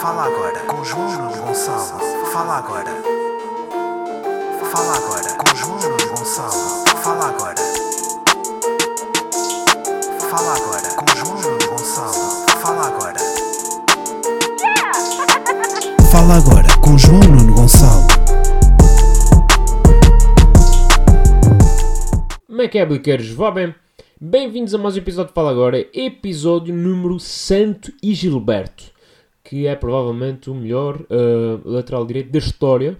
Fala agora com João Gonçalo. Fala agora. Fala agora com João Gonçalo. Fala agora. Fala agora com João Gonçalo. Fala agora. Fala agora com João Nuno Gonçalo. Como é que é? Vá bem? Bem-vindos a mais um episódio de Fala Agora, episódio número Santo e Gilberto, que é provavelmente o melhor uh, lateral direito da história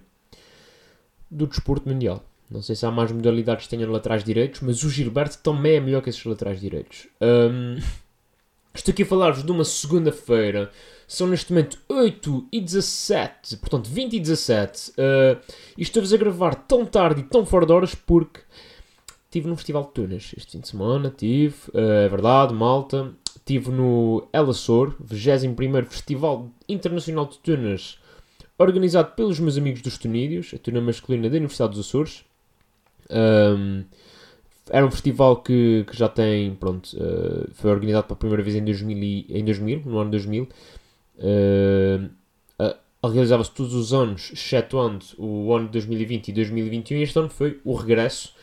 do desporto mundial. Não sei se há mais modalidades que tenham laterais direitos, mas o Gilberto também é melhor que esses laterais direitos. Um, estou aqui a falar-vos de uma segunda-feira, são neste momento 8 e 17, portanto 20 e 17, uh, e estou-vos a gravar tão tarde e tão fora de horas porque Estive num festival de tunas este fim de semana, tive, é verdade, malta. Estive no El Açor, 21 Festival Internacional de Tunas, organizado pelos meus amigos dos Tunídeos, a tuna masculina da Universidade dos Açores. Um, era um festival que, que já tem, pronto, uh, foi organizado pela primeira vez em 2000, em 2000 no ano 2000. Uh, uh, Realizava-se todos os anos, excetuando o ano de 2020 e 2021, e este ano foi o regresso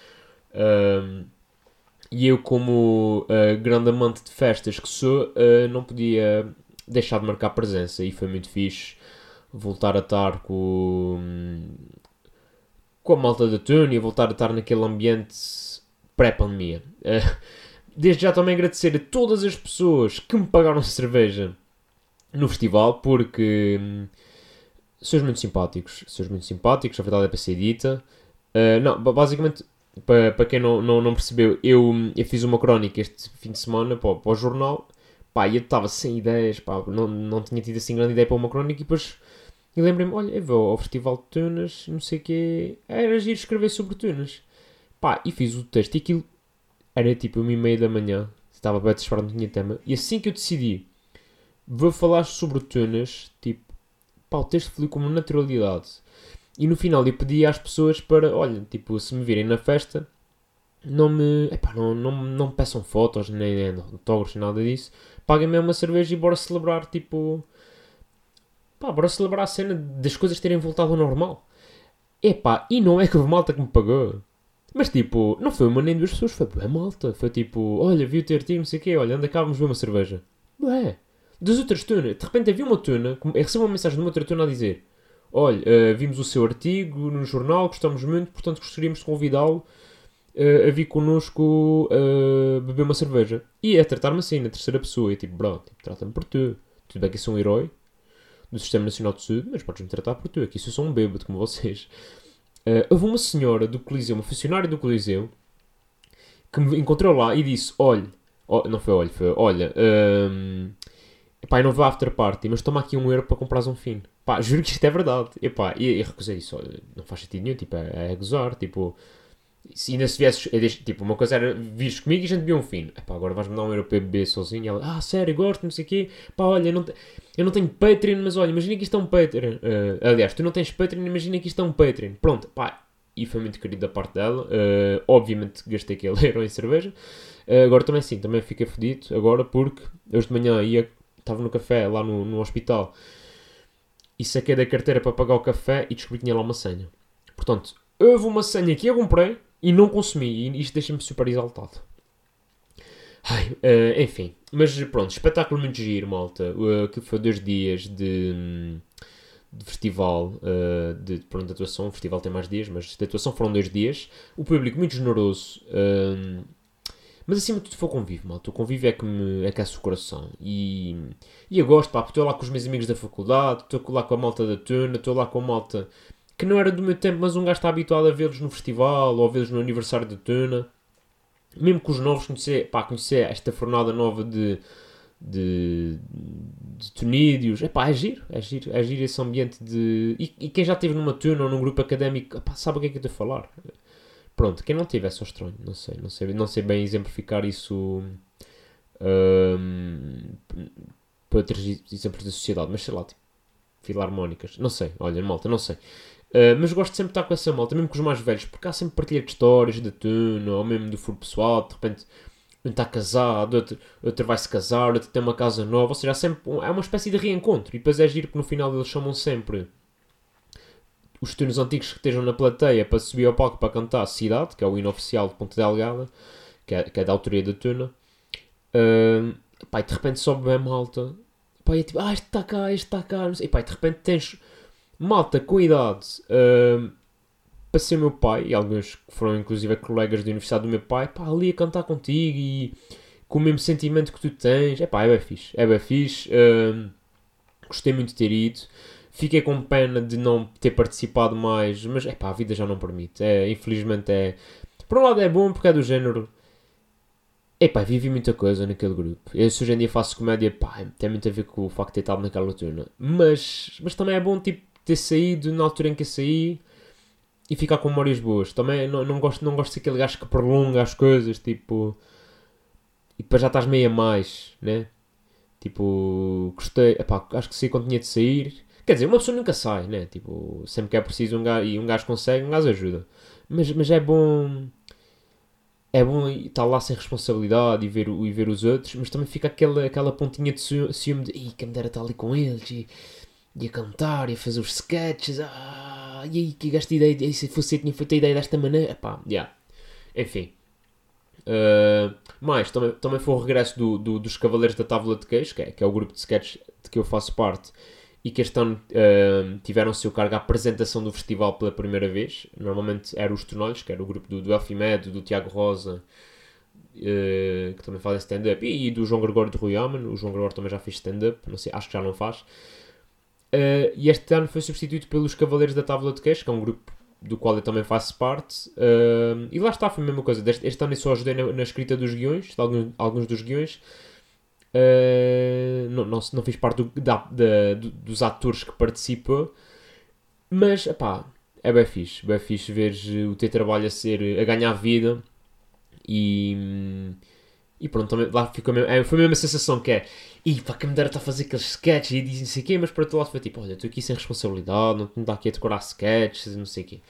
e eu, como uh, grande amante de festas que sou, uh, não podia deixar de marcar presença. E foi muito fixe voltar a estar com, com a malta da Túnia, voltar a estar naquele ambiente pré-pandemia. Uh, desde já também agradecer a todas as pessoas que me pagaram cerveja no festival, porque um, sois muito simpáticos. Sois muito simpáticos, a verdade é para ser dita. Uh, não, basicamente para, para quem não, não, não percebeu, eu, eu fiz uma crónica este fim de semana para, para o jornal, pá, e eu estava sem ideias, pá, não, não tinha tido assim grande ideia para uma crónica, e depois eu lembrei-me, olha, eu vou ao Festival de Tunas, não sei o quê, era agir escrever sobre Tunas. Pá, e fiz o texto, e aquilo era tipo uma e meia da manhã, estava bem disparado, não tinha tema, e assim que eu decidi, vou falar sobre Tunas, tipo, pá, o texto flui com uma naturalidade e no final eu pedi às pessoas para, olha, tipo, se me virem na festa, não me, epá, não, não, não me peçam fotos, nem, nem autógrafos, nada disso. Paguem-me uma cerveja e bora celebrar, tipo, pá, bora celebrar a cena das coisas terem voltado ao normal. Epá, e não é que houve malta que me pagou. Mas tipo, não foi uma nem duas pessoas, foi bem malta. Foi tipo, olha, vi o teu artigo, não sei o quê, olha, anda cá, vamos ver uma cerveja. Ué, das outras tunas. De repente havia uma tuna, eu recebo uma mensagem de uma outra tuna a dizer olha, uh, vimos o seu artigo no jornal, gostamos muito, portanto gostaríamos de convidá-lo uh, a vir connosco uh, beber uma cerveja. E é tratar-me assim, na terceira pessoa. E tipo, bro, tipo, trata-me por tu. Tudo bem que eu sou um herói do Sistema Nacional de Saúde, mas podes-me tratar por tu. Aqui eu sou um bêbado como vocês. Uh, houve uma senhora do Coliseu, uma funcionária do Coliseu, que me encontrou lá e disse: Olha, oh, não foi olha, foi olha, um, eu não à after party, mas toma aqui um euro para comprares um fino. Pá, juro que isto é verdade. Epá, e, e recusei isso. Não faz sentido nenhum. Tipo, é, é gozar. Tipo, se ainda se viesses. É tipo, uma coisa era vires comigo e a gente bebia um fino. Epá, agora vais-me dar um euro para beber sozinho. E ela, ah, sério, gosto, não sei o quê. Pá, olha, eu não, te, eu não tenho Patreon, mas olha, imagina que isto é um Patreon. Uh, aliás, tu não tens Patreon, imagina que isto é um Patreon. Pronto, pá. E foi muito querido da parte dela. Uh, obviamente gastei aquele euro em cerveja. Uh, agora também sim, também fiquei fodido. Agora porque hoje de manhã ia, estava no café lá no, no hospital e saquei da carteira para pagar o café e descobri que tinha lá uma senha. Portanto, houve uma senha que eu comprei e não consumi. E isto deixa-me super exaltado. Ai, uh, enfim. Mas pronto, espetáculo muito giro, malta. Uh, que foi dois dias de, de festival, uh, de, pronto, de atuação. O festival tem mais dias, mas de atuação foram dois dias. O público muito generoso. Uh, mas acima de tudo foi o convívio, malta. O convívio é que me aquece o coração. E, e eu gosto, pá, porque estou lá com os meus amigos da faculdade, estou lá com a malta da tuna, estou lá com a malta que não era do meu tempo, mas um gajo está habituado a vê-los no festival ou a vê-los no aniversário da tuna. Mesmo com os novos, conhecer, pá, conhecer esta fornada nova de, de, de tunídeos. É pá, é giro, é giro, é giro esse ambiente de. E, e quem já esteve numa tuna ou num grupo académico, pá, sabe o que é que eu estou a falar. Pronto, quem não tiver é só estranho, não sei, não sei, não sei bem exemplificar isso um, para outros exemplos da sociedade, mas sei lá, tipo, filarmónicas, não sei, olha, malta, não sei. Uh, mas gosto sempre de estar com essa malta, mesmo com os mais velhos, porque há sempre partilha de histórias de tuna, ou mesmo do furo pessoal, de repente um está casado, outro, outro vai se casar, outro tem uma casa nova, ou seja, há sempre, é uma espécie de reencontro. E depois é giro que no final eles chamam sempre os tunos antigos que estejam na plateia para subir ao palco para cantar Cidade, que é o hino oficial de Ponte Delgada, que é, que é da autoria da Tuna. Ahm, pá, e de repente sobe bem malta. Pá, e é tipo, ah, este está cá, este está cá. E pá, e de repente tens malta com idade ahm, para ser meu pai, e alguns que foram inclusive colegas da universidade do meu pai, pá, ali a cantar contigo e com o mesmo sentimento que tu tens. É pá, é bem fixe. É bem fixe. ahm, gostei muito de ter ido. Fiquei com pena de não ter participado mais, mas é pá, a vida já não permite. É, infelizmente é. Por um lado é bom porque é do género. Epá, vivi muita coisa naquele grupo. Eu se hoje em dia faço comédia, pá, tem muito a ver com o facto de ter estado naquela turma. Mas, mas também é bom, tipo, ter saído na altura em que eu saí e ficar com memórias boas. Também não, não, gosto, não gosto aquele gajo que prolonga as coisas, tipo... E depois já estás meio a mais, né? Tipo, gostei, epá, acho que saí quando tinha de sair. Quer dizer, uma pessoa nunca sai, né? Tipo, sempre que é preciso um gajo, e um gajo consegue, um gajo ajuda. Mas, mas é bom é bom estar lá sem responsabilidade e ver, e ver os outros, mas também fica aquela, aquela pontinha de ciú- ciúme de Ih, quem me dera estar ali com eles e, e a cantar e a fazer os sketches. Ah, e aí, que gasto ideia, e se fosse eu tinha feito a ideia desta maneira. Epá, yeah. Enfim. Uh, mais, também, também foi o regresso do, do- dos Cavaleiros da Távola de Queijo, que é, que é o grupo de sketches de que eu faço parte, e que este ano uh, tiveram o seu cargo a apresentação do festival pela primeira vez. Normalmente eram os Tornolhos, que era o grupo do, do Elfimed, do Tiago Rosa, uh, que também fazem stand-up, e, do João Gregório de Rui Aman. O João Gregório também já fez stand-up, não sei, acho que já não faz. Uh, e este ano foi substituído pelos Cavaleiros da Távola de Queijo, que é um grupo do qual eu também faço parte. Uh, e lá está, foi a mesma coisa. Deste, este ano eu só ajudei na, na escrita dos guiões, de alguns, alguns dos guiões. Uh, não, não, não fiz parte do- da- da- do- dos atores que participou. Mas, pá, é bem fixe. Bem fixe ver o teu trabalho a ser, a ganhar vida. E, e pronto, também, lá ficou a mesma, é, foi a mesma sensação que é e pá, que me dera estar a fazer aqueles sketches e dizem não sei o quê, mas para outro lado foi tipo, olha, estou aqui sem responsabilidade, não dá aqui a decorar sketches não sei o quê.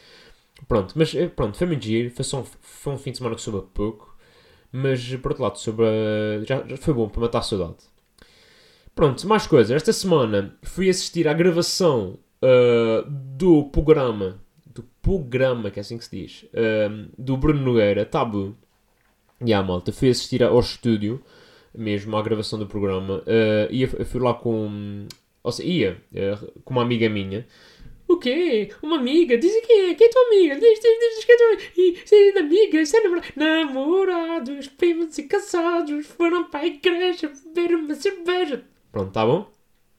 Pronto, mas eh, pronto, foi muito giro, foi, só um, foi um fim de semana que soube pouco, mas por outro lado, sobre a- já, já foi bom para matar a saudade. Pronto, mais coisas. Esta semana fui assistir à gravação ah, do programa, do programa, que é assim que se diz, ah, do Bruno Nogueira, Tabu. E a malta, fui assistir ao estúdio, mesmo à gravação do programa, ah, e eu eu fui lá com. Ou seja, ia ah, com uma amiga minha. O quê? Uma amiga? Diz o quê? Quem é tua amiga? Diz, diz, diz, diz que é tua amiga. E, sim, amiga, isso é namorado. Namorados, primos e casados foram para a igreja beber uma cerveja. Pronto, tá bom?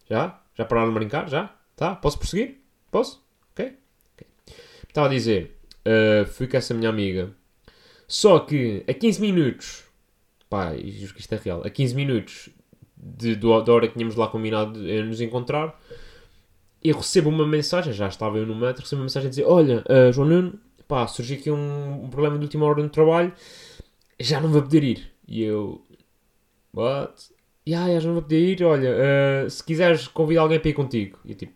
Já? Já pararam de brincar? Já? Tá? Posso prosseguir? Posso? Ok? Ok. Estava a dizer, ah, fui com essa minha amiga. Só que a 15 minutos, pá, isto é real, a 15 minutos de, da hora que tínhamos lá combinado de nos encontrar, eu recebo uma mensagem, já estava eu no metro, recebo uma mensagem a dizer: Olha, ah, João Nuno, pá, surgiu aqui um, um problema de última hora no trabalho, já não vou poder ir. E eu, what? Ya, já não vou poder ir, olha, ah, se quiseres convidar alguém para ir contigo. E eu tipo,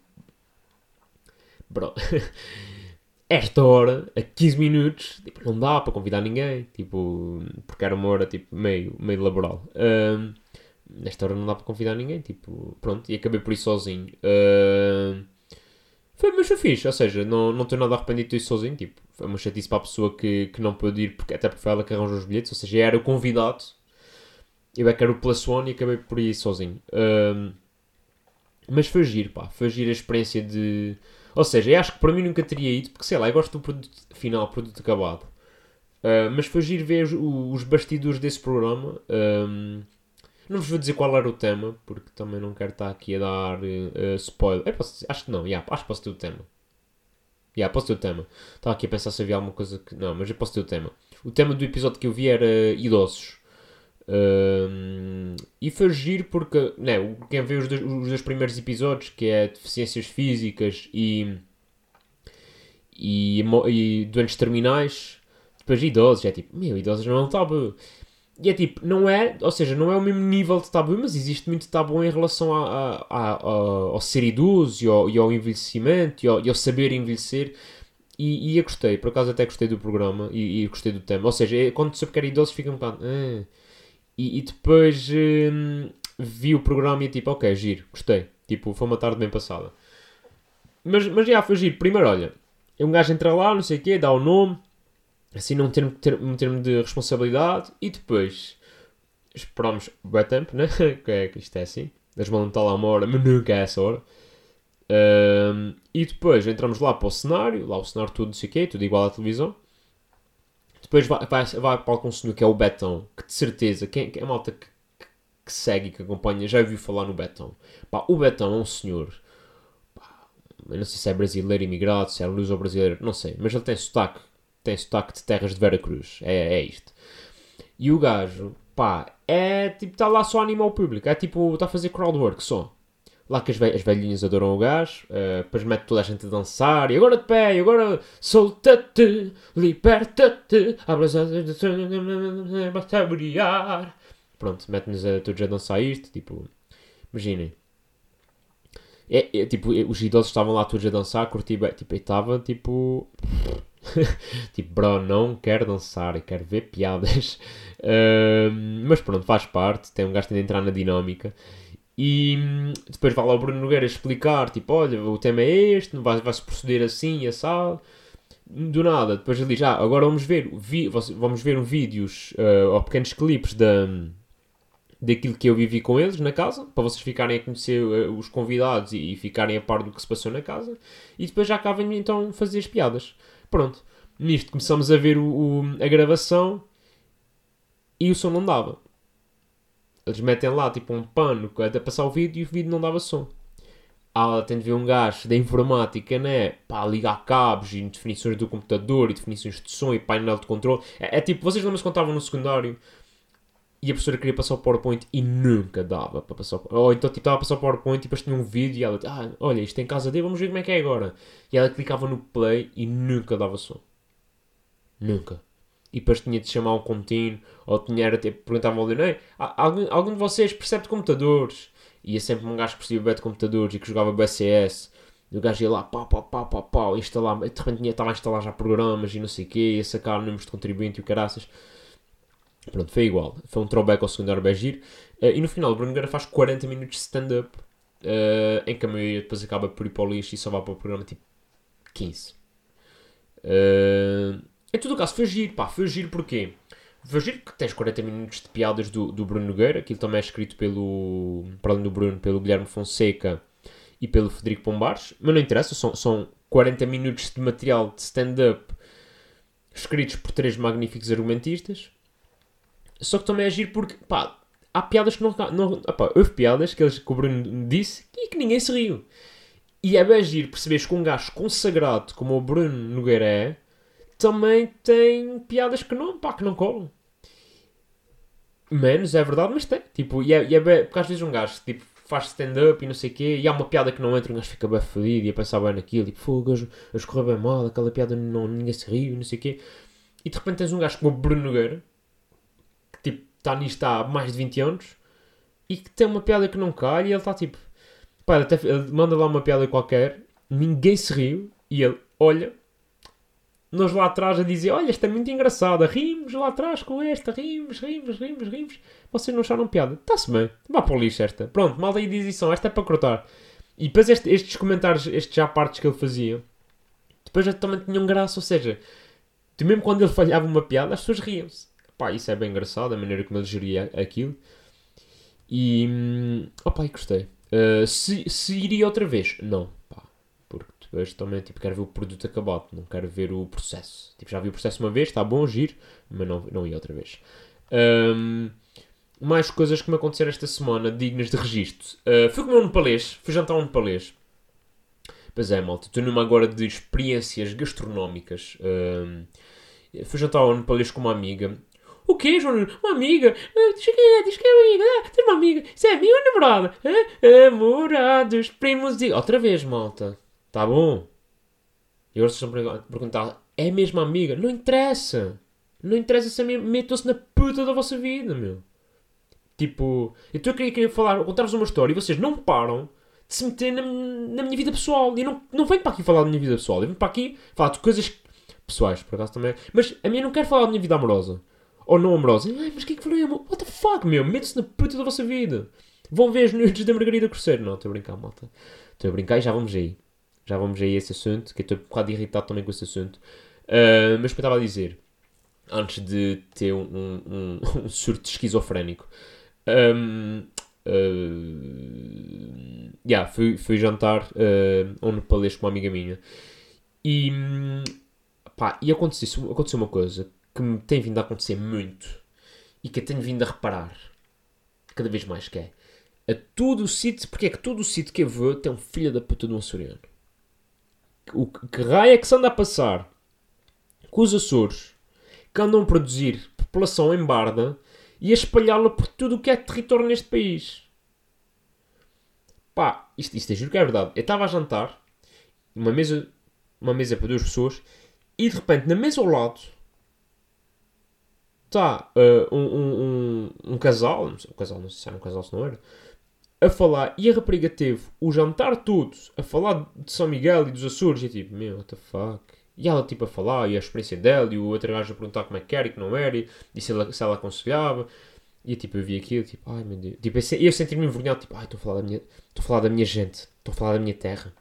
bro, esta hora, a 15 minutos, tipo, não dá para convidar ninguém, tipo, porque era uma hora tipo, meio, meio laboral. Ahm, nesta hora não dá para convidar ninguém, tipo, pronto, e acabei por ir sozinho. Ahm, foi, mas foi fixe, ou seja, não, não tenho nada arrependido de ir sozinho, tipo, foi uma chatice para a pessoa que, que não pôde ir, porque, até porque foi ela que arranjou os bilhetes, ou seja, era o convidado, eu é que era o plus one e acabei por ir sozinho. Ahm, mas foi giro, pá, foi giro a experiência de... Ou seja, eu acho que para mim nunca teria ido, porque sei lá, eu gosto do produto final, produto acabado. Ah, mas foi giro ver os, os bastidores desse programa. Não vos vou dizer qual era o tema, porque também não quero estar aqui a dar eh, spoiler. Posso acho que não, yeah, acho que posso ter o tema. Yeah, posso ter o tema. Estava aqui a pensar se havia alguma coisa que. Não, mas eu posso ter o tema. O tema do episódio que eu vi era idosos. Ahm, e foi giro porque, né, quem vê os dois, os dois primeiros episódios, que é deficiências físicas e, e, e doentes terminais, depois idosos, é tipo, meu, idosos não é um tabu. E é tipo, não é, ou seja, não é o mesmo nível de tabu, mas existe muito tabu em relação a, a- a- a- ao ser idoso e ao, e ao envelhecimento e ao, e ao saber envelhecer. E, e eu gostei, por acaso até gostei do programa e, e gostei do tema. Ou seja, é- quando soube que era idosos fica um bocado. "Ah". E, e depois hum, vi o programa e tipo, ok, giro, gostei. Tipo, foi uma tarde bem passada. Mas, mas já foi giro. Primeiro, olha, um gajo entra lá, não sei o quê, dá o nome, assim num termo, ter, um termo de responsabilidade, e depois esperamos o tempo, né? que é que isto é assim. Eles mandam estar lá uma hora, mas nunca é essa hora. Um, e depois entramos lá para o cenário, lá o cenário tudo, não sei o quê, tudo igual à televisão. Depois vai, vai, vai para o senhor que é o Betão, que de certeza, quem, quem é a malta que, que, segue e que acompanha já ouviu falar no Betão. Pá, o Betão é um senhor, pá, não sei se é brasileiro imigrado, se é luso brasileiro, não sei, mas ele tem sotaque, tem sotaque de terras de Vera Cruz, é, é isto. E o gajo, pá, é tipo, está lá só a animar o público, é tipo, está a fazer crowdwork só. Lá que as, ve as velhinhas adoram o gajo, uh, depois mete toda a gente a dançar, e agora de pé, e agora solta-te, liberta-te, asas, basta brilhar. Pronto, mete-nos a, todos a dançar isto, tipo, imaginem. É, é, tipo, os idosos estavam lá todos a dançar, curti bem, tipo, e estava, tipo... tipo, bro, não quero dançar, quero ver piadas. Uh, mas pronto, faz parte, tem um gajo de entrar na dinâmica. E hum, depois vai lá o Bruno Nogueira explicar, tipo, olha, o tema é este, vai-se vai proceder assim, assado. Do nada, depois ele diz, ah, agora vamos ver, vi, vamos ver um vídeos uh, ou pequenos clipes da, daquilo que eu vivi com eles na casa, para vocês ficarem a conhecer uh, os convidados e, e, ficarem a par do que se passou na casa. E depois já acabam então fazer as piadas. Pronto. Nisto começamos a ver o, o, a gravação e o som não dava. Eles metem lá tipo um pano até passar o vídeo e o vídeo não dava som. Ah, tem de ver um gajo da informática, né? Pá, ligar cabos e definições do computador e definições de som e painel de controle. É, é tipo, vocês lembram-se quando estavam no secundário e a professora queria passar o PowerPoint e nunca dava para passar Ou então tipo, estava a passar o PowerPoint e depois tinha um vídeo e ela ah, olha, isto é em casa dele, vamos ver como é que é agora. E ela clicava no play e nunca dava som. Nunca e depois tinha de chamar um contínuo, ou tinha era tipo, perguntava ao Leonei, algum, algum de vocês percebe de computadores? E ia sempre um gajo que percebia bem de computadores e que jogava BCS, e o gajo ia lá, pá, pá, pá, pá, pá, instalar, de repente estava a instalar já programas e não sei o quê, ia sacar números de contribuinte e o caraças. Pronto, foi igual. Foi um throwback ao secundário bem giro. Uh, e no final, o Bruno Guerra faz 40 minutos de stand-up, uh, em que a maioria depois acaba por ir para o lixo e só vai para o programa tipo 15. Uh, em todo o caso, foi giro, pá, foi giro porquê? Foi giro que tens 40 minutos de piadas do, do Bruno Nogueira, aquilo também é escrito pelo, para além do Bruno, pelo Guilherme Fonseca e pelo Federico Pombares, mas não interessa, são, são 40 minutos de material de stand-up escritos por três magníficos argumentistas. Só que também é giro porque, pá, há piadas que não. não opá, houve piadas que, eles, que o Bruno disse e que ninguém se riu. E é bem giro perceberes que um gajo consagrado como o Bruno Nogueira é também tem piadas que não, pá, que não colam. Menos, é verdade, mas tem. Tipo, e é, e é bem, porque às vezes um gajo tipo, faz stand-up e não sei o quê, e há uma piada que não entra, um gajo fica bem fodido e a pensar bem naquilo, tipo, fogo, eu escorreu bem mal, aquela piada não, ninguém se riu, não sei o quê. E de repente tens um gajo como o Bruno Nogueira, está nisto há mais de 20 anos, e que tem uma piada que não cai, e ele está tipo, pá, ele, até, ele manda lá uma piada qualquer, ninguém se riu, e ele olha, nós lá atrás a dizer: Olha, esta é muito engraçada, rimos lá atrás com esta, rimos, rimos, rimos, rimos. Vocês não acharam piada? Está-se bem, vá para o lixo esta. Pronto, mal diz isso, esta é para cortar. E depois este, estes comentários, estes já partes que ele fazia, depois já também tinham graça, ou seja, mesmo quando ele falhava uma piada, as pessoas riam-se. Pá, isso é bem engraçado, a maneira como ele geria aquilo. E, hum, opá, e gostei. Uh, se, se iria outra vez? Não Depois também tipo, quero ver o produto acabado, não quero ver o processo. Tipo, já vi o processo uma vez, está bom, giro, mas não, não ia outra vez. Um, mais coisas que me aconteceram esta semana, dignas de registro. Uh, fui comer um palês, fui jantar um palês. Pois é, malta, estou numa agora de experiências gastronómicas. Um, fui jantar um palês com uma amiga. O quê, João? Uma amiga? Uh, diz que é, diz que é amiga. Ah, tem uma amiga. Isso é amiga ou namorada? Ah, namorados, primos e... Outra vez, malta. Tá bom? E agora vocês estão a perguntar: é mesmo amiga? Não interessa. Não interessa se metam-se na puta da vossa vida, meu. Tipo, eu estou a querer, querer falar, contar-vos uma história e vocês não param de se meter na, na minha vida pessoal. E não, não venho para aqui falar da minha vida pessoal. Eu venho para aqui falar de coisas pessoais, por acaso também. Mas a minha não quero falar da minha vida amorosa. Ou não amorosa. Ai, mas o que é que amor? What the fuck, meu? Mete-se na puta da vossa vida. Vão ver as noites da Margarida Cruzeiro. Não, estou a brincar, malta. Estou a brincar e já vamos aí. Já vamos aí a esse assunto, que eu estou um bocado irritado também com esse assunto. Uh, mas o que eu estava a dizer, antes de ter um, um, um surto esquizofrénico, um, uh, yeah, fui, fui jantar uh, a um nepalês com uma amiga minha e, pá, e aconteceu, aconteceu uma coisa que me tem vindo a acontecer muito e que eu tenho vindo a reparar cada vez mais que é a todo o sítio, porque é que todo o sítio que eu vou tem um filho da puta de um açoriano. O que, que raio é que se anda a passar com os Açores que andam a produzir população em barda e a espalhá-la por tudo o que é território neste país. Pá, isto, isto é juro que é verdade. Eu estava a jantar, uma mesa, uma mesa para duas pessoas, e de repente na mesa ao lado está uh, um, um, um, um, casal, não sei, um casal, não sei se era um casal, se não era, a falar, e a rapariga teve o jantar todo a falar de São Miguel e dos Açores, e tipo, meu, what the fuck. E ela tipo a falar, e a experiência dela, e o outro gajo a perguntar como é que era e que não era, e, e se, ela, se ela aconselhava. E tipo, eu vi aquilo, tipo, ai meu Deus. Tipo, eu, eu senti-me envergonhado, tipo, ai, estou a falar da minha, estou a falar da minha gente, estou a falar da minha terra.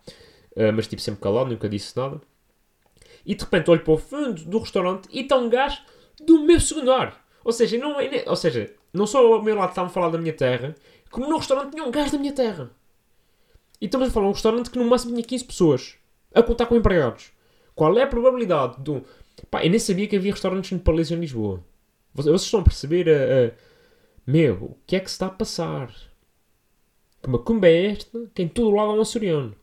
Uh, mas tipo, sempre calado, nunca disse nada. E de repente olho para o fundo do restaurante e está um gajo do meu segundo ar. Ou seja, não, é, ou seja, não só ao meu lado estavam a falar da minha terra, como no restaurante tinha um gajo da minha terra. E estamos a falar de um restaurante que no máximo tinha 15 pessoas, a contar com empregados. Qual é a probabilidade do. Pá, eu nem sabia que havia restaurantes Palácio em Lisboa. Vocês estão a perceber a. Meu, o que é que se está a passar? Que macumba é esta que em todo lado há um açoriano?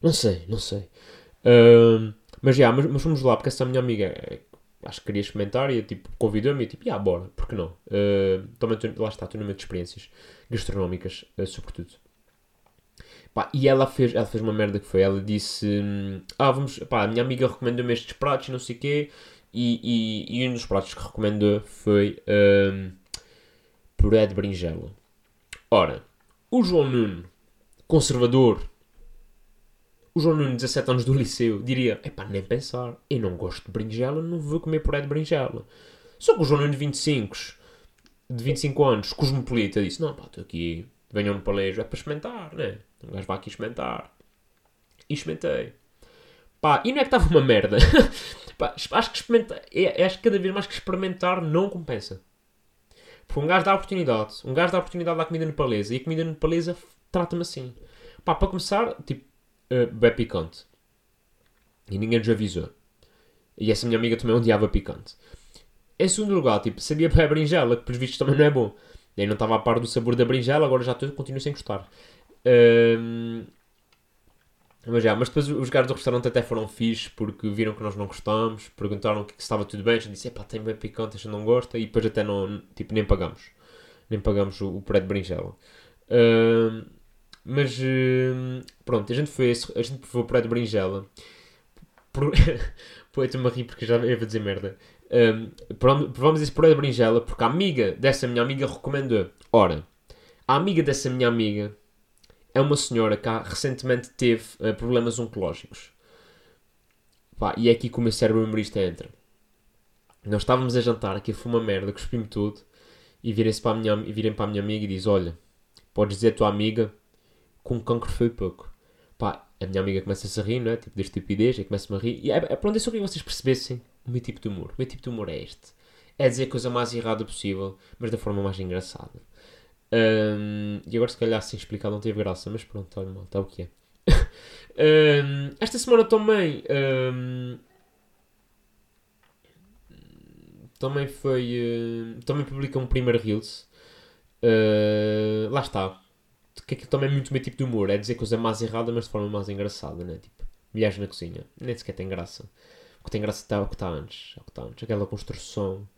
Não sei, não sei. Uh, mas já, mas, mas vamos lá, porque essa minha amiga acho que queria experimentar e tipo, convidou-me e tipo, ah, bora, porque não? Uh, também lá está, numa de experiências gastronómicas, uh, sobretudo. Pá, e ela fez, ela fez uma merda que foi, ela disse, ah, vamos, pá, a minha amiga recomendou-me estes pratos e não sei o quê, e, e, e, um dos pratos que recomendou foi um, puré de berinjela. Ora, o João Nuno, conservador, o João Nuno, 17 anos do liceu, diria: é pá, nem pensar, eu não gosto de berinjela, não vou comer puré de berinjela. Só que o João Nuno, de 25, de 25 anos, cosmopolita, disse: não, pá, estou aqui, venham no palejo, é para experimentar, né? Um gajo vai aqui experimentar. E experimentei. Pá, e não é que estava uma merda. pá, acho que experimentar, é, acho que cada vez mais que experimentar não compensa. Porque um gajo dá a oportunidade, um gajo dá a oportunidade da comida nepalesa e a comida nepalesa trata-me assim. Pá, para começar, tipo, uh, bem picante. E ninguém nos avisou. E essa minha amiga também odiava picante. Em segundo lugar, tipo, sabia para a berinjela, que pelos vistos também não é bom. E aí não estava a par do sabor da berinjela, agora já estou, continuo sem gostar. Um, mas já, mas depois os gajos do restaurante até foram fixes porque viram que nós não gostamos, perguntaram que, estava tudo bem, a gente disse, pá, tem bem picante, a gente não gosta, e depois até não, tipo, nem pagamos. Nem pagamos o, o pré de berinjela. Um, mas hum, pronto, a gente foi a gente foi para a de berinjela. Por... Pô, estou-me a rir porque já ia dizer merda. Um, provamos esse puré de berinjela porque a amiga dessa minha amiga recomendou. Ora, a amiga dessa minha amiga é uma senhora que recentemente teve uh, problemas oncológicos. Pá, e é aqui que o meu cérebro memorista entra. Nós estávamos a jantar, aqui foi uma merda, cuspi-me tudo. E virem-se para, a minha, virem para a minha amiga e diz: Olha, podes dizer à tua amiga com cancro foi pouco. Pá, a minha amiga começa a rir, não é? Tipo, da estupidez, e começa-me a rir. E é, é é só que vocês percebessem o meu tipo de humor. O meu tipo de humor é este. É dizer a coisa mais errada possível, mas da forma mais engraçada. Um, e agora, se calhar, sem explicar, não teve graça, mas pronto, olha mal, está o que é. um, esta semana também. Um, também foi. Uh, também publica um primeiro Reels. Uh, lá está que aquilo também é muito o meu tipo de humor. É dizer coisa mais errada, mas de forma mais engraçada, né? Tipo, mulheres na cozinha. Nem sequer tem graça. O que tem graça está o que está antes. É o que está antes. Aquela construção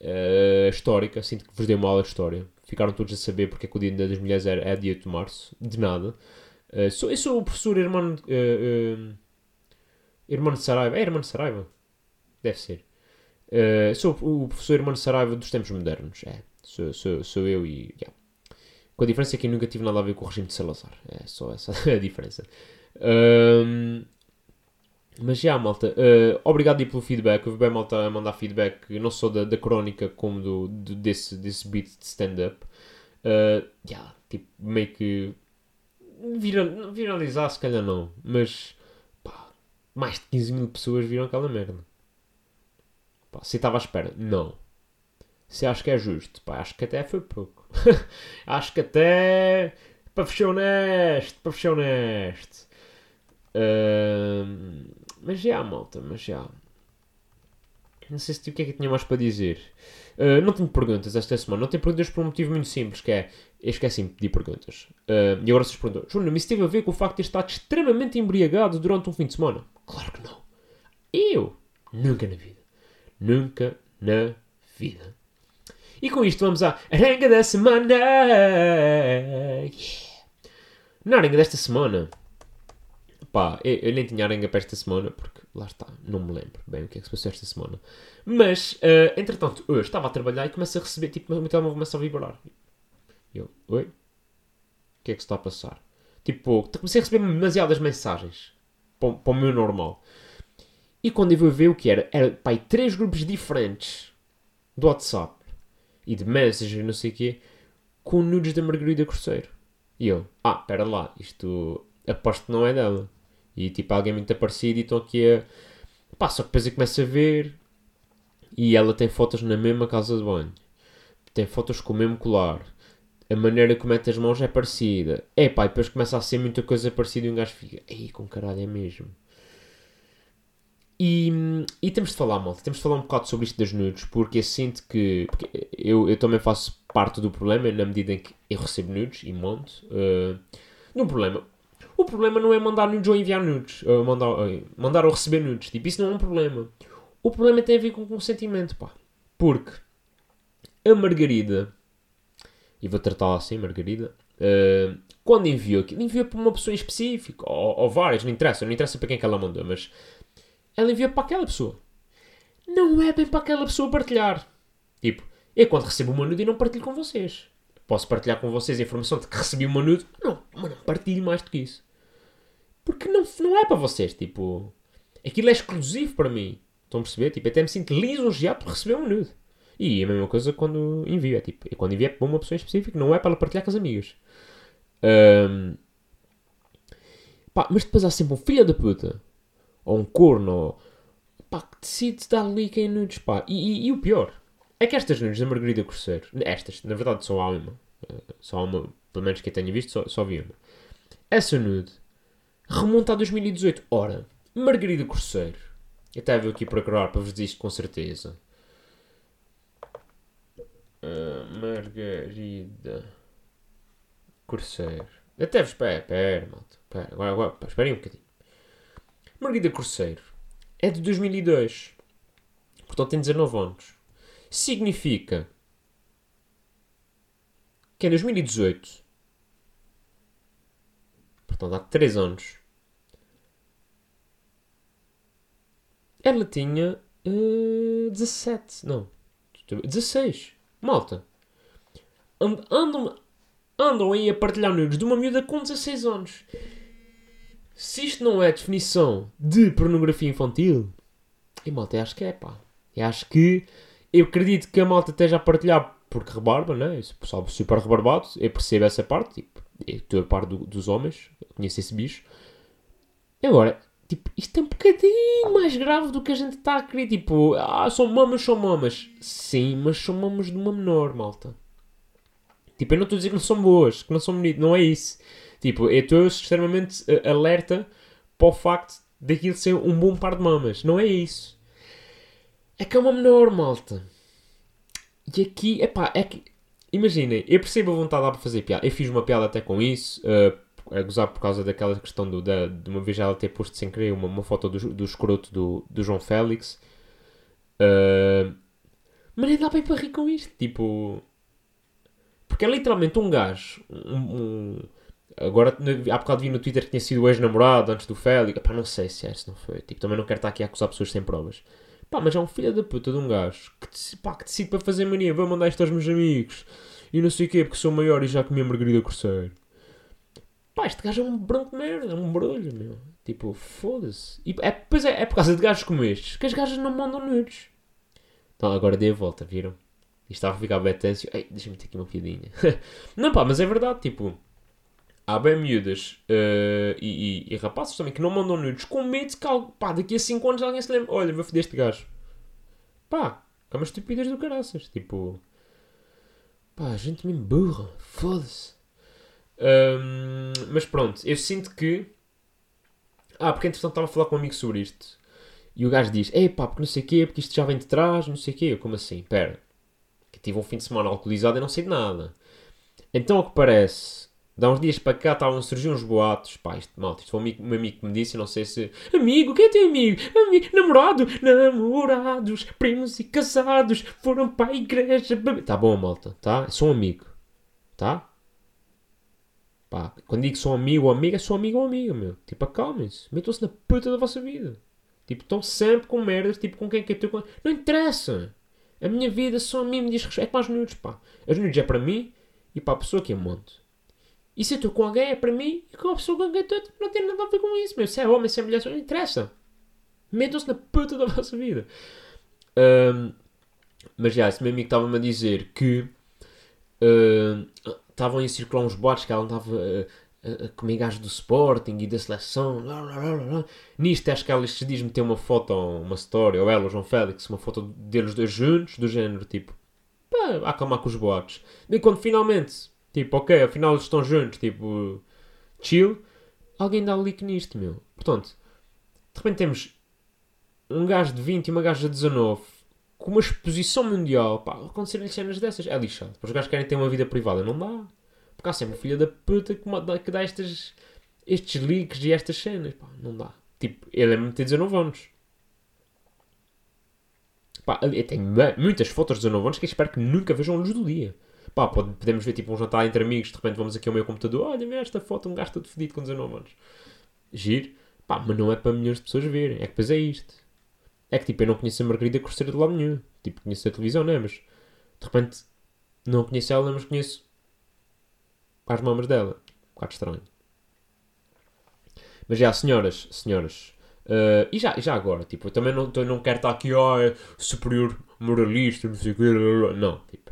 uh, histórica. Sinto que vos dei uma aula de história. Ficaram todos a saber porque é que o Dia das Mulheres é, é dia de março. De nada. Uh, sou, eu sou o professor irmão... Uh, uh, irmão de Saraiva. É irmão de Saraiva? Deve ser. Uh, sou o professor irmão de Saraiva dos tempos modernos. É. Sou, sou, sou eu e... Yeah. Com a diferença que eu nunca tive nada a ver com o regime de Salazar. É só essa a diferença. Um, Mas já, malta, uh, obrigado aí pelo feedback. Houve bem malta a mandar feedback, não só da, da crónica, como do, do- desse, desse beat de stand-up. Uh, já, tipo, meio que. Viral, viralizar, se calhar não, mas. Pá, mais de 15 mil pessoas viram aquela merda. Pá, se estava à espera, não. Se acho que é justo, pá, acho que até foi pouco. acho que até. Para fechar honesto, para fechar honesto. Ahm, mas já, malta, mas já. Não sei se o que é que tinha mais para dizer. Ah, não tenho perguntas esta semana. Não tenho perguntas por um motivo muito simples, que é... Eu esqueci-me de pedir perguntas. Ah, e agora vocês perguntam, Júnior, isso teve a ver com o facto de estado extremamente embriagado durante um fim de semana? Claro que não. Eu? Nunca na vida. Nunca na vida. E com isto vamos à arenga da semana. Na arenga desta semana, pá, eu, eu nem tinha arenga para esta semana, porque lá está, não me lembro bem o que é que se passou esta semana. Mas, eh, entretanto, hoje estava a trabalhar e começo a receber, tipo, o meu telemóvel começa a vibrar. E eu, oi? O que é que se está a passar? Tipo, comecei a receber demasiadas mensagens para, para o meu normal. E quando eu vou ver o que era, era, e três grupos diferentes do WhatsApp e de Messenger e não sei o quê, com nudes da Margarida Corseiro. E eu, ah, espera lá, isto aposto que não é dela. E tipo, alguém muito parecido e estão aqui a. Pá, só que depois eu começo a ver e ela tem fotos na mesma casa de banho, tem fotos com o mesmo colar, a maneira como mete as mãos é parecida. É pá, e depois começa a ser muita coisa parecida e um gajo fica, ei, com caralho, é mesmo. E, e temos de falar, malta, temos de falar um bocado sobre isto das nudes, porque eu sinto que. Eu, eu também faço parte do problema na medida em que eu recebo nudes e monto. Uh, não problema. O problema não é mandar nudes ou enviar nudes, mandar, ou mandar ou receber nudes. Tipo, isso não é um problema. O problema tem a ver com consentimento, pá. Porque a Margarida, e vou tratá-la assim, Margarida, uh, quando enviou aquilo, enviou para uma pessoa em específico, ou, ou várias, não interessa, não interessa para quem é que ela mandou, mas ela envia para aquela pessoa. Não é bem para aquela pessoa partilhar. Tipo, eu quando recebo uma nude não partilho com vocês. Posso partilhar com vocês a informação de que recebi uma nude, não, mas não partilho mais do que isso. Porque não, não é para vocês, tipo... Aquilo é exclusivo para mim. Estão a perceber? Tipo, até me sinto lisonjeado por receber uma nude. E a mesma coisa quando envio. É tipo, é quando envio é para uma pessoa específica, não é para ela partilhar com as amigas. Ahm, Pá, mas depois há sempre um filho da puta ou um corno, pá, que decide dar like em nudes, pá. E, e- e o pior é que estas nudes da Margarida Corseiro, estas, na verdade só há uma, eh, só há uma, pelo menos que eu tenha visto, só, só vi uma. Essa nude remonta a 2018. Ora, Margarida Corseiro, eu vou aqui procurar para vos dizer isto com certeza. Ah, Margarida Corseiro. Até vos. Espera, espera, malta. Espera, agora, agora, esperem um bocadinho. Margarida Corseiro é de 2002. Portanto, tem 19 anos. Significa que em 2018, portanto, há 3 anos, ela tinha eh, 17. Não, 16. Malta. And- Andam, andam aí a partilhar nudes de uma miúda com 16 anos. Se isto não é definição de pornografia infantil, e malta, eu acho que é pá. Eu acho que eu acredito que a malta esteja a partilhar porque rebarba, né? Isso, pessoal super rebarbado, eu percebo essa parte, tipo, estou a par do- dos homens, conheço esse bicho. Agora, tipo, isto é um bocadinho mais grave do que a gente está a querer, tipo, ah, são mamas, são mamas. Sim, mas são mamas de uma menor, malta. Tipo, eu não estou a dizer que não são boas, que não são bonitas, não é isso. Tipo, eu estou extremamente eh, alerta para o facto daquilo ser um bom par de mamas. Não é isso. É que é uma menor, malta. E aqui, epá, é que... Imaginem, eu percebo a vontade lá para fazer piada. Eu fiz uma piada até com isso, eh, a gozar por causa daquela questão do, da, de uma vez ela ter posto sem querer uma, uma foto do, do escroto do, do João Félix. Eh, mas nem dá bem para rir com isto. Tipo... Porque é literalmente um gajo, um, um- agora há bocado vi no Twitter que tinha sido ex-namorado antes do Félix, pá, não sei se é, se não foi, tipo, também não quero estar aqui a acusar pessoas sem provas. Pá, mas é um filho da puta de um gajo que, pá, que decide para fazer mania, vou mandar isto aos meus amigos e não sei o quê, porque sou maior e já comi a Margarida Corseiro. Pá, este gajo é um branco merda, é um brolho, meu. Tipo, foda-se. E é, pois é, é por causa de gajos como estes que as gajas não mandam nudes. Então agora dei a volta, viram? Isto estava a ficar bem tenso. Ei, deixa-me ter aqui uma piadinha. não pá, mas é verdade, tipo... Há bem miúdas eh, e, e- e rapazes também que não mandam nudes com medo que algo, pá, daqui a 5 anos alguém se lembre. Olha, vou foder este gajo. Pá, é uma estupidez do caraças. Tipo... Pá, gente mesmo burra. Foda-se. Ahm, mas pronto, eu sinto que... Ah, porque entretanto estava a falar com um amigo sobre isto. E o gajo diz, ei pá, porque não sei o quê, porque isto já vem de trás, não sei o quê. Eu, como assim? Pera. Que tive um fim de semana alcoolizado e não sei de nada. Então, ao que parece, de há uns dias para cá estavam a surgir uns boatos. Pá, isto, malta, isto foi um amigo, um amigo que me disse, não sei se... Amigo, quem é teu amigo? Amigo, namorado? Namorados, primos e casados, foram para a igreja... Tá bom, malta, tá? Sou um amigo, tá? Pá, quando digo sou amigo ou amiga, sou amigo ou amiga, meu. Tipo, acalmem-se. Metam-se na puta da vossa vida. Tipo, estão sempre com merdas, tipo, com quem que eu estou com... Não interessa. A minha vida só a mim me diz respeito. É como as nudes, pá. As nudes é para mim e para a pessoa que eu monto. E se estou com alguém é para mim e com a pessoa com quem estou tipo, não tem nada a ver com isso, meu. Se é homem, se é mulher, não interessa. Metam-se na puta da vossa vida. Ahm, mas já, esse meu amigo estava-me a dizer que estavam a circular uns boatos que ela andava a comer gajos do Sporting e da seleção. Lá. Nisto, acho que ela estes dias meteu uma foto, uma story, ou ela, o João Félix, uma foto deles dois juntos, do género tipo, pá, acalmar com os boatos. E quando finalmente, tipo, ok, afinal eles estão juntos, tipo, chill, alguém dá leak nisto, meu. Portanto, de repente temos um gajo de 20 e uma gaja de 19 com uma exposição mundial, pá, acontecerem cenas dessas, é lixado. Porque os gajos querem ter uma vida privada, não dá. Porque há sempre um filho da puta que, dá estas, estes leaks e estas cenas, pá, não dá. Tipo, ele é mesmo ter 19 anos. Pá, eu tenho mu- muitas fotos de 19 anos que espero que nunca vejam a luz do dia. Pá, pode- podemos ver tipo um jantar entre amigos, de repente vamos aqui ao meu computador, olha, vê esta foto, um gajo todo fedido com 19 anos. Giro. Pá, mas não é para milhões de pessoas verem, é que depois é isto. É que tipo, eu não conheço a Margarida Cruzeiro de lado nenhum. Tipo, conheço a televisão, né? Mas de repente não conheço ela, mas conheço as mamas dela. Um bocado estranho. Mas já, senhoras, senhoras. eh, e já, já agora, tipo, eu também não, não quero estar aqui, ó, é superior moralista, não sei o quê. Não, tipo,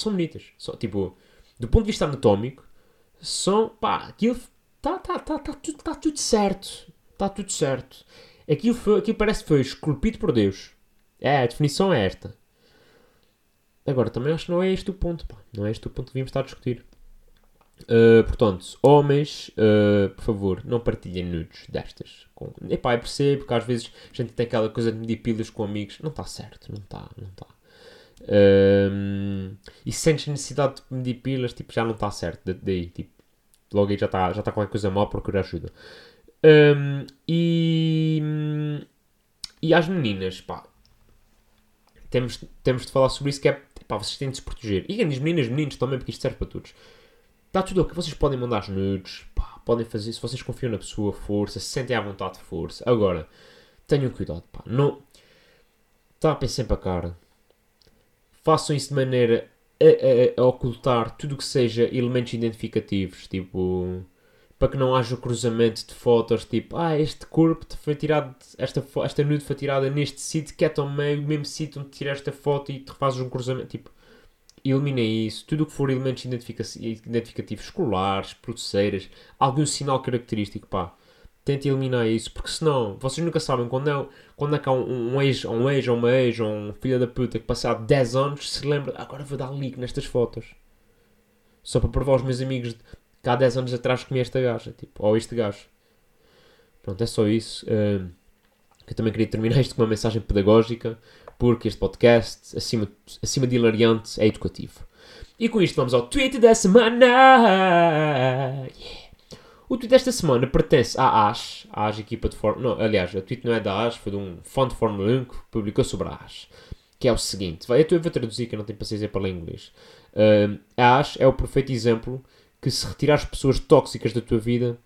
são bonitas. Só, tipo, do ponto de vista anatómico, são, pá, aquilo tá, tá, tá, tá, tudo, tá tudo certo. Tá tudo certo. Aquilo, foi, aquilo parece que foi esculpido por Deus. É, a definição é esta. Agora, também acho que não é este o ponto, pá. Não é este o ponto que devíamos estar a discutir. Uh, portanto, homens, uh, por favor, não partilhem nudes destas. Com... Epá, eu percebo que às vezes a gente tem aquela coisa de medir pilas com amigos. Não está certo, não está, não está. Um, e se sentes necessidade de medir pilas, tipo, já não está certo. Da- Daí, tipo, logo aí já está já tá qualquer coisa mal, procura ajuda. Um, e, e às meninas, pá, temos, temos de falar sobre isso que é, pá, vocês têm de se proteger. E diz meninas, meninos também, porque isto serve para todos. Está tudo ok, vocês podem mandar as nudes, pá, podem fazer, se vocês confiam na pessoa, força, se sentem à vontade, força. Agora, tenham cuidado, pá, não... Tapem sempre a cara. Façam isso de maneira a, a- a ocultar tudo o que seja elementos identificativos, tipo... Para que não haja cruzamento de fotos, tipo, ah, este corpo foi tirado, esta, esta nude foi tirada neste sítio, que é também o mesmo sítio onde tiraste esta foto e tu fazes um cruzamento, tipo, eliminem isso, tudo o que for elementos identifica- identificativos, escolares, pulseiras, algum sinal característico, pá, tentem eliminar isso, porque senão, vocês nunca sabem quando é, quando é que há um, um ex, um ex, ou uma ex, ou um filho da puta que passado 10 anos se lembra, agora vou dar like nestas fotos. Só para provar aos meus amigos que há 10 anos atrás comi esta gaja, tipo, ou este gajo. Pronto, é só isso. Que eu também queria terminar isto com uma mensagem pedagógica, porque este podcast, acima, acima de hilariante, é educativo. E com isto vamos ao tweet da semana. Yeah. O tweet desta semana pertence à AS, à AS equipa de Fórmula... Não, aliás, o tweet não é da AS, foi de um fã de Fórmula 1 que publicou sobre a AS. Que é o seguinte, vai, eu vou traduzir que eu não tenho paciência para ler inglês. Ahm, a AS é o perfeito exemplo que se retirar as pessoas tóxicas da tua vida,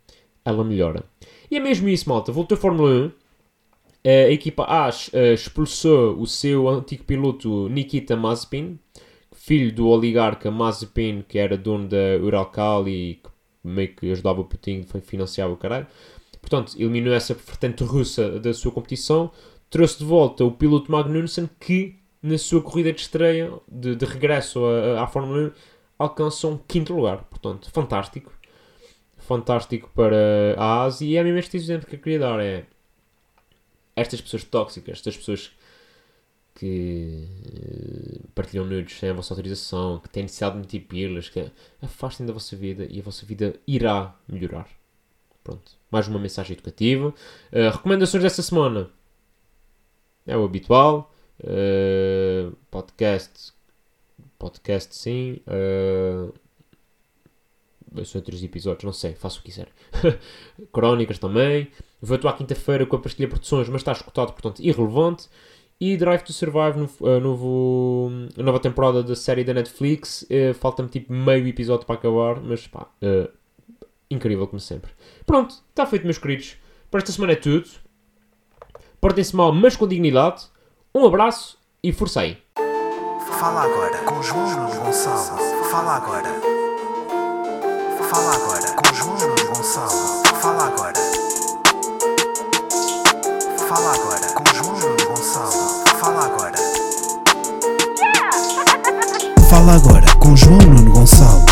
ela melhora. E é mesmo isso, malta. Voltou a Fórmula 1. A equipa AS eh, expulsou o seu antigo piloto Nikita Mazepin, filho do oligarca Mazepin, que era dono da Uralkali e que meio que ajudava o Putin, foi financiar o caralho. Portanto, eliminou essa vertente russa da sua competição, trouxe de volta o piloto Magnussen que, na sua corrida de estreia, de, de regresso à, à Fórmula 1, alcançou um quinto lugar. Portanto, fantástico. Fantástico para a Ásia. E é mesmo este exemplo que eu queria dar. É estas pessoas tóxicas, estas pessoas que eh, partilham nudes sem a vossa autorização, que têm necessidade de meter pilas, que afastem da vossa vida e a vossa vida irá melhorar. Pronto. Mais uma mensagem educativa. Uh, recomendações dessa semana. É o habitual. Uh, podcast. Podcast sim. Uh, outros episódios, não sei, faço o que quiser. Crónicas também. Vou atuar quinta-feira com a pastilha produções, mas está escutado, portanto, irrelevante. E Drive to Survive, no, uh, novo, nova temporada da série da Netflix. Uh, Falta-me tipo meio episódio para acabar, mas pá, uh, incrível como sempre. Pronto, está feito, meus queridos. Para esta semana é tudo. Portem-se mal, mas com dignidade. Um abraço e aí. Fala agora com João Gonçalo. Fala agora. Fala agora com João Gonçalo. Fala agora. Fala agora Fala agora com João Nuno Gonçalo.